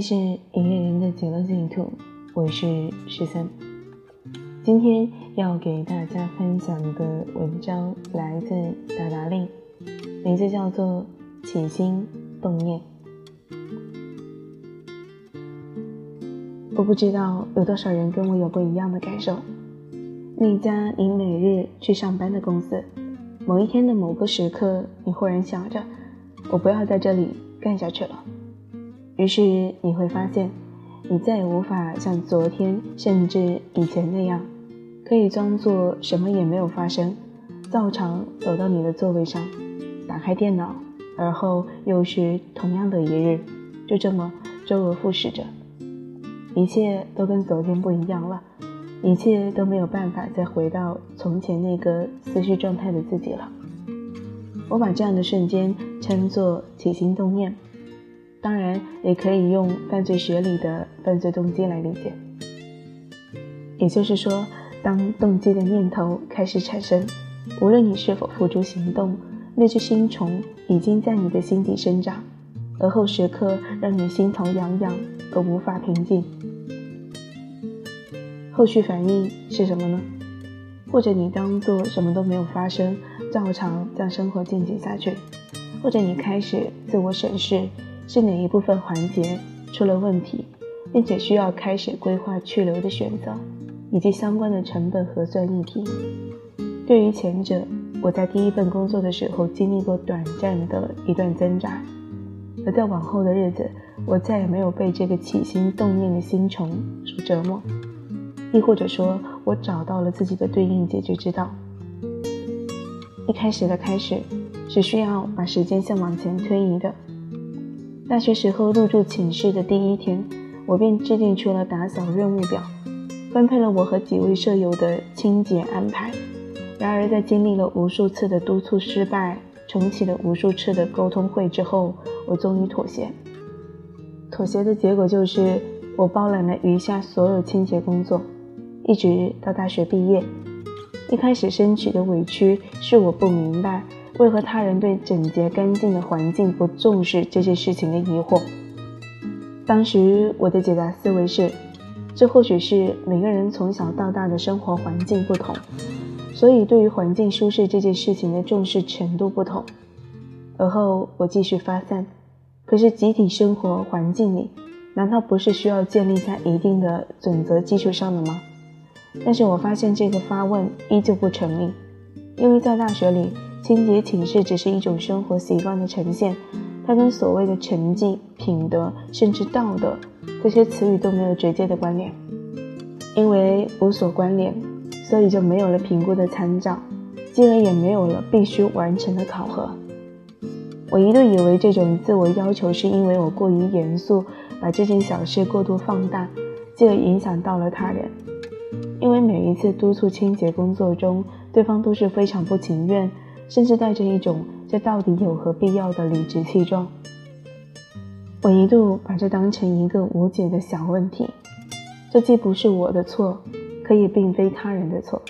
这是营业人的极乐净土，我是十三。今天要给大家分享的文章来自达达令，名字叫做《起心动念》。我不知道有多少人跟我有过一样的感受。那家你每日去上班的公司，某一天的某个时刻，你忽然想着，我不要在这里干下去了。于是你会发现，你再也无法像昨天甚至以前那样，可以装作什么也没有发生，照常走到你的座位上，打开电脑，而后又是同样的一日，就这么周而复始着。一切都跟昨天不一样了，一切都没有办法再回到从前那个思绪状态的自己了。我把这样的瞬间称作起心动念。当然，也可以用犯罪学里的犯罪动机来理解。也就是说，当动机的念头开始产生，无论你是否付诸行动，那只心虫已经在你的心底生长，而后时刻让你心头痒痒而无法平静。后续反应是什么呢？或者你当做什么都没有发生，照常将生活进行下去；或者你开始自我审视。是哪一部分环节出了问题，并且需要开始规划去留的选择，以及相关的成本核算议题。对于前者，我在第一份工作的时候经历过短暂的一段挣扎，而在往后的日子，我再也没有被这个起心动念的心虫所折磨，亦或者说，我找到了自己的对应解决之道。一开始的开始，是需要把时间向往前推移的。大学时候入住寝室的第一天，我便制定出了打扫任务表，分配了我和几位舍友的清洁安排。然而，在经历了无数次的督促失败，重启了无数次的沟通会之后，我终于妥协。妥协的结果就是，我包揽了余下所有清洁工作，一直到大学毕业。一开始升起的委屈是我不明白。为何他人对整洁干净的环境不重视这件事情的疑惑？当时我的解答思维是：这或许是每个人从小到大的生活环境不同，所以对于环境舒适这件事情的重视程度不同。而后我继续发散，可是集体生活环境里，难道不是需要建立在一定的准则基础上的吗？但是我发现这个发问依旧不成立，因为在大学里。清洁寝室只是一种生活习惯的呈现，它跟所谓的成绩、品德甚至道德这些词语都没有直接的关联。因为无所关联，所以就没有了评估的参照，进而也没有了必须完成的考核。我一度以为这种自我要求是因为我过于严肃，把这件小事过度放大，进而影响到了他人。因为每一次督促清洁工作中，对方都是非常不情愿。甚至带着一种这到底有何必要的理直气壮。我一度把这当成一个无解的小问题，这既不是我的错，可也并非他人的错。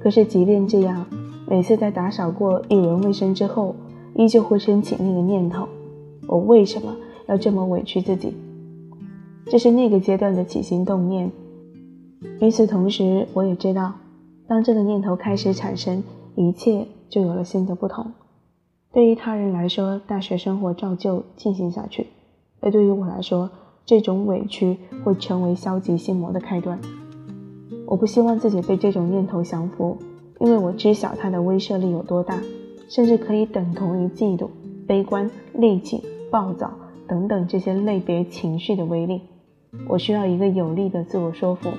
可是即便这样，每次在打扫过一轮卫生之后，依旧会升起那个念头：我为什么要这么委屈自己？这是那个阶段的起心动念。与此同时，我也知道，当这个念头开始产生，一切。就有了新的不同。对于他人来说，大学生活照旧进行下去；而对于我来说，这种委屈会成为消极心魔的开端。我不希望自己被这种念头降服，因为我知晓它的威慑力有多大，甚至可以等同于嫉妒、悲观、戾气、暴躁等等这些类别情绪的威力。我需要一个有力的自我说服。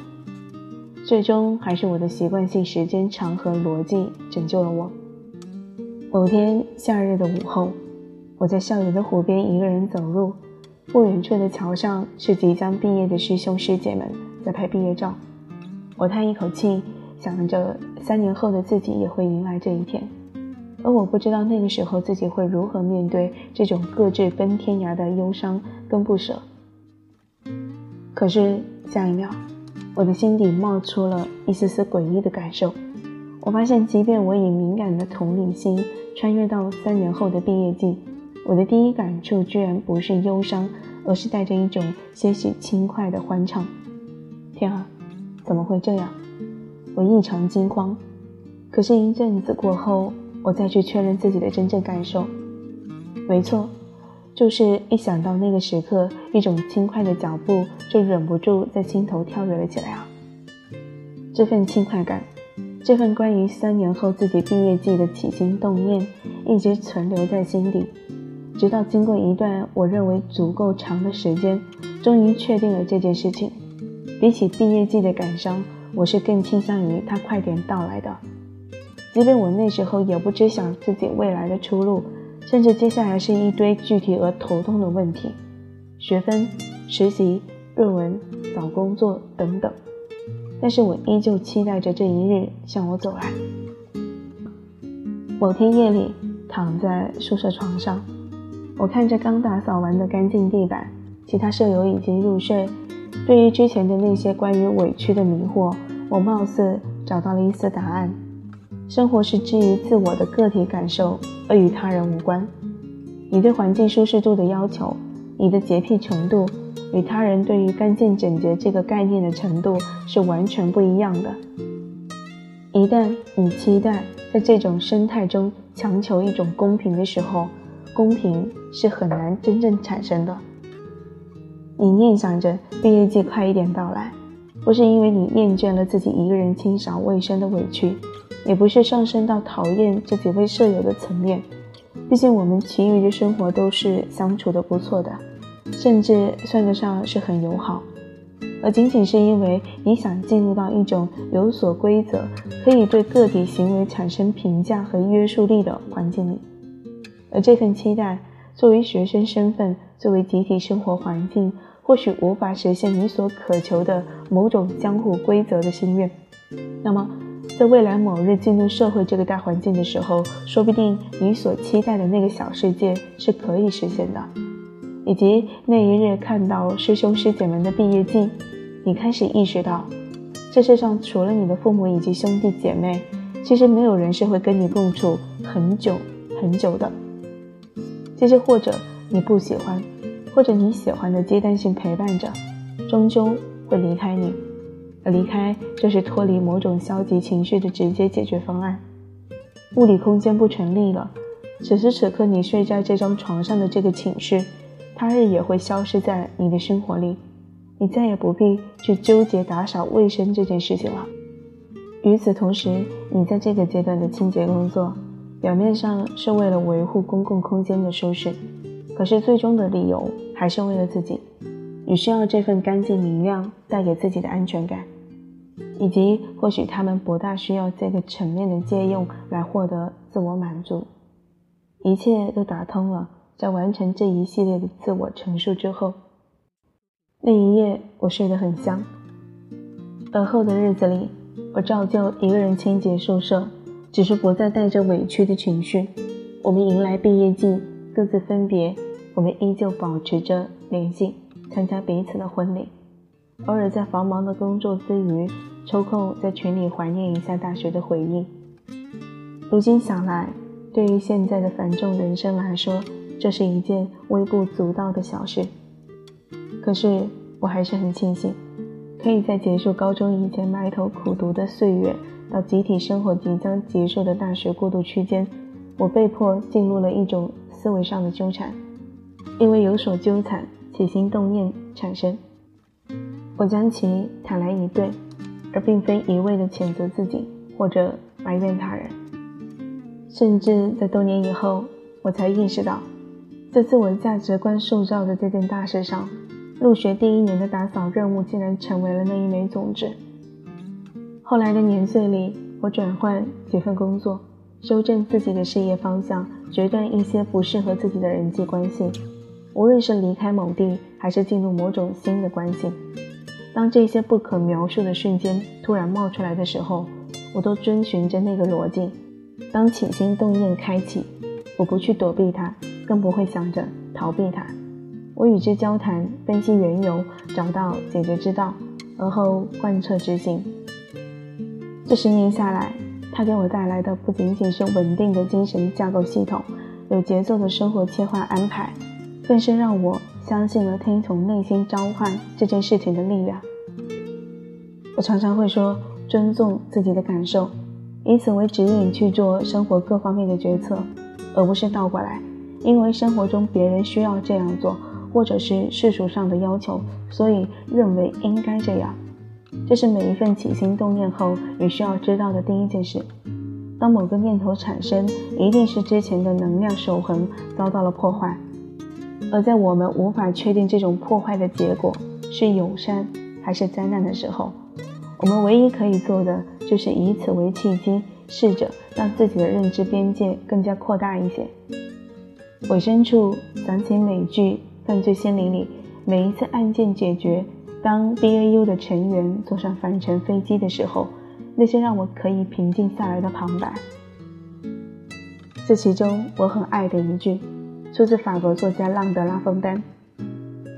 最终，还是我的习惯性时间长和逻辑拯救了我。某天夏日的午后，我在校园的湖边一个人走路，不远处的桥上是即将毕业的师兄师姐们在拍毕业照。我叹一口气，想着三年后的自己也会迎来这一天，而我不知道那个时候自己会如何面对这种各自奔天涯的忧伤跟不舍。可是下一秒，我的心底冒出了一丝丝诡异的感受。我发现，即便我以敏感的同理心穿越到三年后的毕业季，我的第一感触居然不是忧伤，而是带着一种些许轻快的欢畅。天啊，怎么会这样？我异常惊慌。可是，一阵子过后，我再去确认自己的真正感受，没错，就是一想到那个时刻，一种轻快的脚步就忍不住在心头跳跃了起来啊！这份轻快感，这份关于三年后自己毕业季的起心动念，一直存留在心底，直到经过一段我认为足够长的时间，终于确定了这件事情。比起毕业季的感伤，我是更倾向于它快点到来的。即便我那时候也不知晓自己未来的出路，甚至接下来是一堆具体而头痛的问题，学分、实习、论文、找工作等等，但是我依旧期待着这一日向我走来。某天夜里，躺在宿舍床上，我看着刚打扫完的干净地板，其他舍友已经入睡。对于之前的那些关于委屈的迷惑，我貌似找到了一丝答案。生活是基于自我的个体感受，而与他人无关。你对环境舒适度的要求，你的洁癖程度，与他人对于干净整洁这个概念的程度是完全不一样的。一旦你期待在这种生态中强求一种公平的时候，公平是很难真正产生的。你念想着毕业季快一点到来，不是因为你厌倦了自己一个人清扫卫生的委屈。也不是上升到讨厌这几位舍友的层面，毕竟我们其余的生活都是相处的不错的，甚至算得上是很友好，而仅仅是因为你想进入到一种有所规则，可以对个体行为产生评价和约束力的环境里，而这份期待，作为学生身份，作为集体生活环境，或许无法实现你所渴求的某种相互规则的心愿，那么。在未来某日进入社会这个大环境的时候，说不定你所期待的那个小世界是可以实现的。以及那一日看到师兄师姐们的毕业季，你开始意识到，这世上除了你的父母以及兄弟姐妹，其实没有人是会跟你共处很久很久的。这些或者你不喜欢，或者你喜欢的阶段性陪伴着，终究会离开你。离开就是脱离某种消极情绪的直接解决方案。物理空间不成立了，此时此刻你睡在这张床上的这个寝室，他日也会消失在你的生活里。你再也不必去纠结打扫卫生这件事情了。与此同时，你在这个阶段的清洁工作，表面上是为了维护公共空间的舒适，可是最终的理由还是为了自己。你需要这份干净明亮带给自己的安全感。以及或许他们不大需要这个层面的借用来获得自我满足，一切都打通了。在完成这一系列的自我陈述之后，那一夜我睡得很香。而后的日子里，我照旧一个人清洁宿舍，只是不再带着委屈的情绪。我们迎来毕业季，各自分别，我们依旧保持着联系，参加彼此的婚礼。偶尔在繁忙的工作之余，抽空在群里怀念一下大学的回忆。如今想来，对于现在的繁重人生来说，这是一件微不足道的小事。可是我还是很庆幸，可以在结束高中以前埋头苦读的岁月，到集体生活即将结束的大学过渡区间，我被迫进入了一种思维上的纠缠，因为有所纠缠，起心动念产生。我将其坦然以对，而并非一味的谴责自己或者埋怨他人。甚至在多年以后，我才意识到，在自我价值观塑造的这件大事上，入学第一年的打扫任务竟然成为了那一枚种子。后来的年岁里，我转换几份工作，修正自己的事业方向，决断一些不适合自己的人际关系。无论是离开某地，还是进入某种新的关系。当这些不可描述的瞬间突然冒出来的时候，我都遵循着那个逻辑。当起心动念开启，我不去躲避它，更不会想着逃避它。我与之交谈，分析缘由，找到解决之道，而后贯彻执行。这十年下来，它给我带来的不仅仅是稳定的精神架构系统，有节奏的生活切换安排，更是让我相信了听从内心召唤这件事情的力量。我常常会说，尊重自己的感受，以此为指引去做生活各方面的决策，而不是倒过来，因为生活中别人需要这样做，或者是世俗上的要求，所以认为应该这样。这是每一份起心动念后，你需要知道的第一件事。当某个念头产生，一定是之前的能量守恒遭到了破坏，而在我们无法确定这种破坏的结果是友善还是灾难的时候，我们唯一可以做的就是以此为契机，试着让自己的认知边界更加扩大一些。尾声处想起美剧《犯罪心理》里，每一次案件解决，当 BAU 的成员坐上返程飞机的时候。那些让我可以平静下来的旁白，这其中我很爱的一句，出自法国作家浪德拉枫丹：“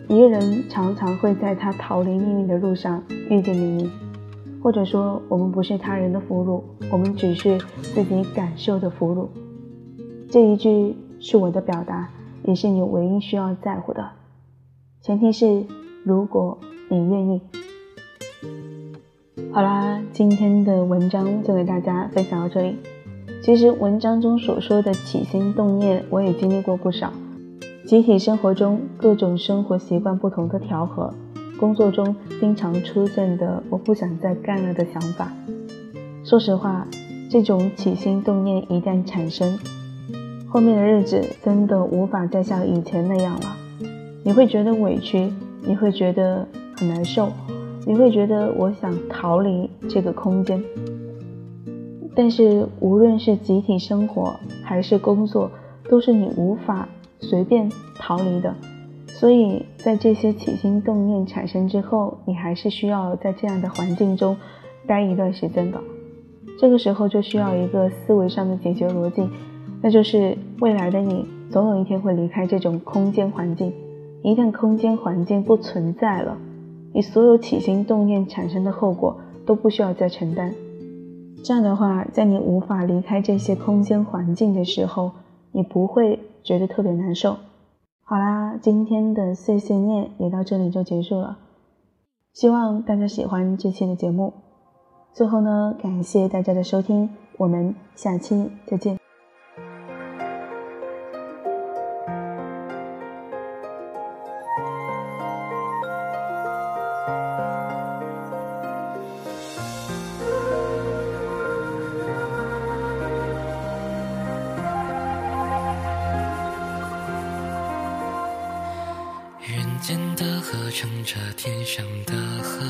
一个人常常会在他逃离命运的路上遇见命运，或者说，我们不是他人的俘虏，我们只是自己感受的俘虏。”这一句是我的表达，也是你唯一需要在乎的，前提是如果你愿意。好啦，今天的文章就给大家分享到这里。其实文章中所说的起心动念，我也经历过不少。集体生活中各种生活习惯不同的调和，工作中经常出现的我不想再干了的想法。说实话，这种起心动念一旦产生，后面的日子真的无法再像以前那样了。你会觉得委屈，你会觉得很难受。你会觉得我想逃离这个空间，但是无论是集体生活还是工作，都是你无法随便逃离的。所以在这些起心动念产生之后，你还是需要在这样的环境中待一段时间的。这个时候就需要一个思维上的解决逻辑，那就是未来的你总有一天会离开这种空间环境。一旦空间环境不存在了。你所有起心动念产生的后果都不需要再承担。这样的话，在你无法离开这些空间环境的时候，你不会觉得特别难受。好啦，今天的碎碎念也到这里就结束了。希望大家喜欢这期的节目。最后呢，感谢大家的收听，我们下期再见。乘着天上的河，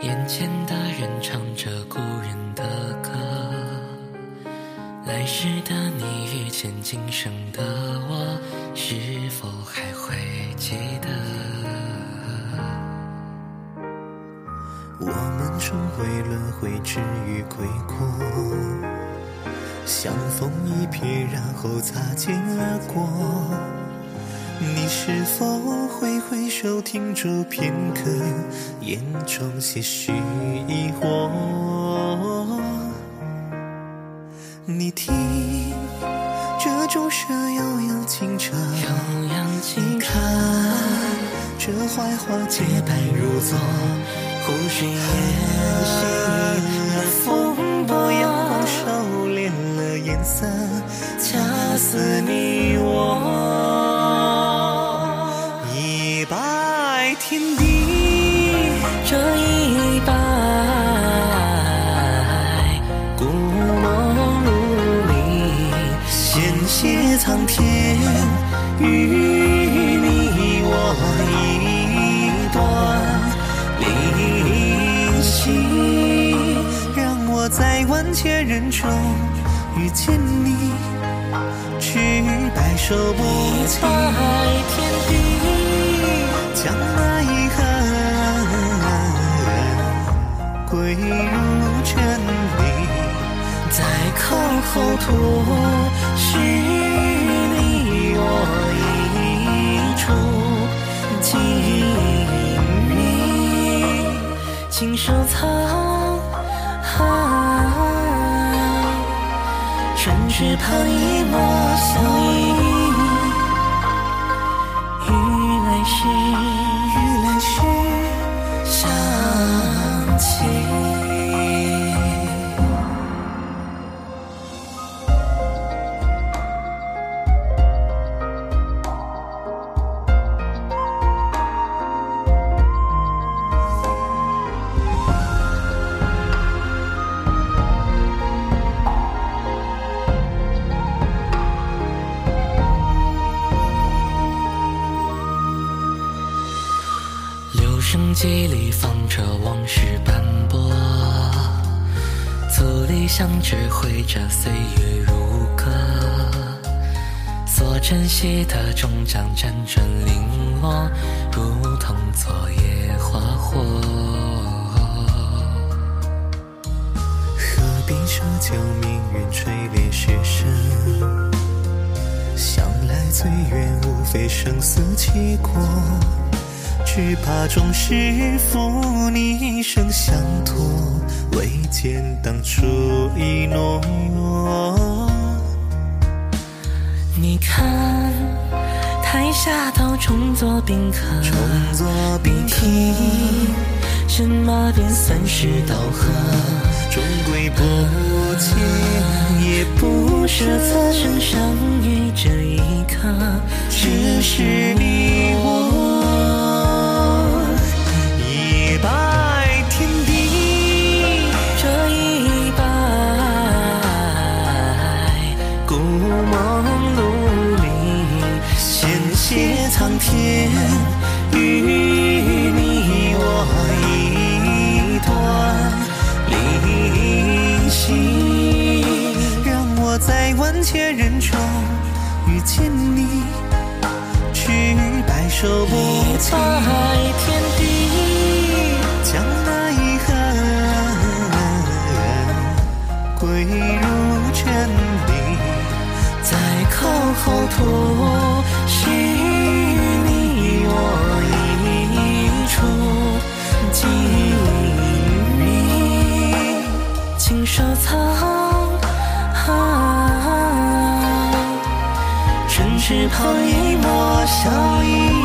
眼前的人唱着故人的歌。来时的你遇见今生的我，是否还会记得？我们终会轮回，至于归过，相逢一瞥，然后擦肩而过。你是否回首停住片刻，眼中些许疑惑？你听，这钟声悠扬清澈，你看，这槐花洁白如昨，湖水沿行，风波阳光收敛了颜色，恰似你中遇见你，去白首不相天地，将那遗憾归入尘里，在靠后土，是你我一处静谧，请收藏。只盼一抹相依，雨来时。相知绘着岁月如歌，所珍惜的终将辗转零落，如同昨夜花火。何必奢求命运垂怜学生？想来最远无非生死契阔。只怕终是负你一生相托，未见当初一诺。你看，台下都重做宾客，重作宾客，什么便算是道合？终归不见，也不舍此生相遇这一刻，只是你我。苍天与你我一段离析，让我在万千人中遇见你，去白首不弃。天地，将那遗憾归入真理，在口后吐收藏，唇齿旁一抹笑意。